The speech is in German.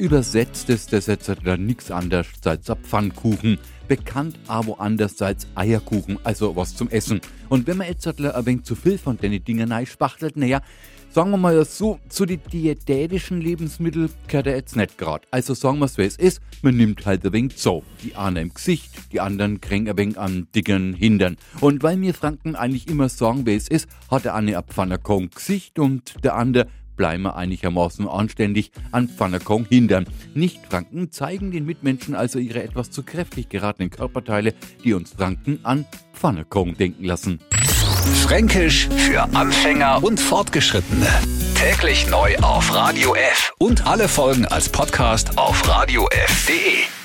Übersetzt ist das jetzt da nichts anderes als Pfannkuchen. Bekannt aber anders als Eierkuchen, also was zum Essen. Und wenn man jetzt ein wenig zu viel von den Dingen spachtelt, naja, sagen wir mal so, zu den diätetischen Lebensmitteln gehört er jetzt nicht grad. Also sagen wir es, wie es ist, man nimmt halt ein wenig so. Die einen im Gesicht, die anderen kriegen ein wenig an dicken Hindern. Und weil wir Franken eigentlich immer sagen, wie es ist, hat der eine ein Pfannerkong Gesicht und der andere bleiben wir einigermaßen anständig an Pfannerkong hindern. Nicht-Franken zeigen den Mitmenschen also ihre etwas zu kräftig geratenen Körperteile, die uns Franken an Pfannerkong denken lassen. Fränkisch für Anfänger und Fortgeschrittene. Täglich neu auf Radio F und alle Folgen als Podcast auf radiof.de.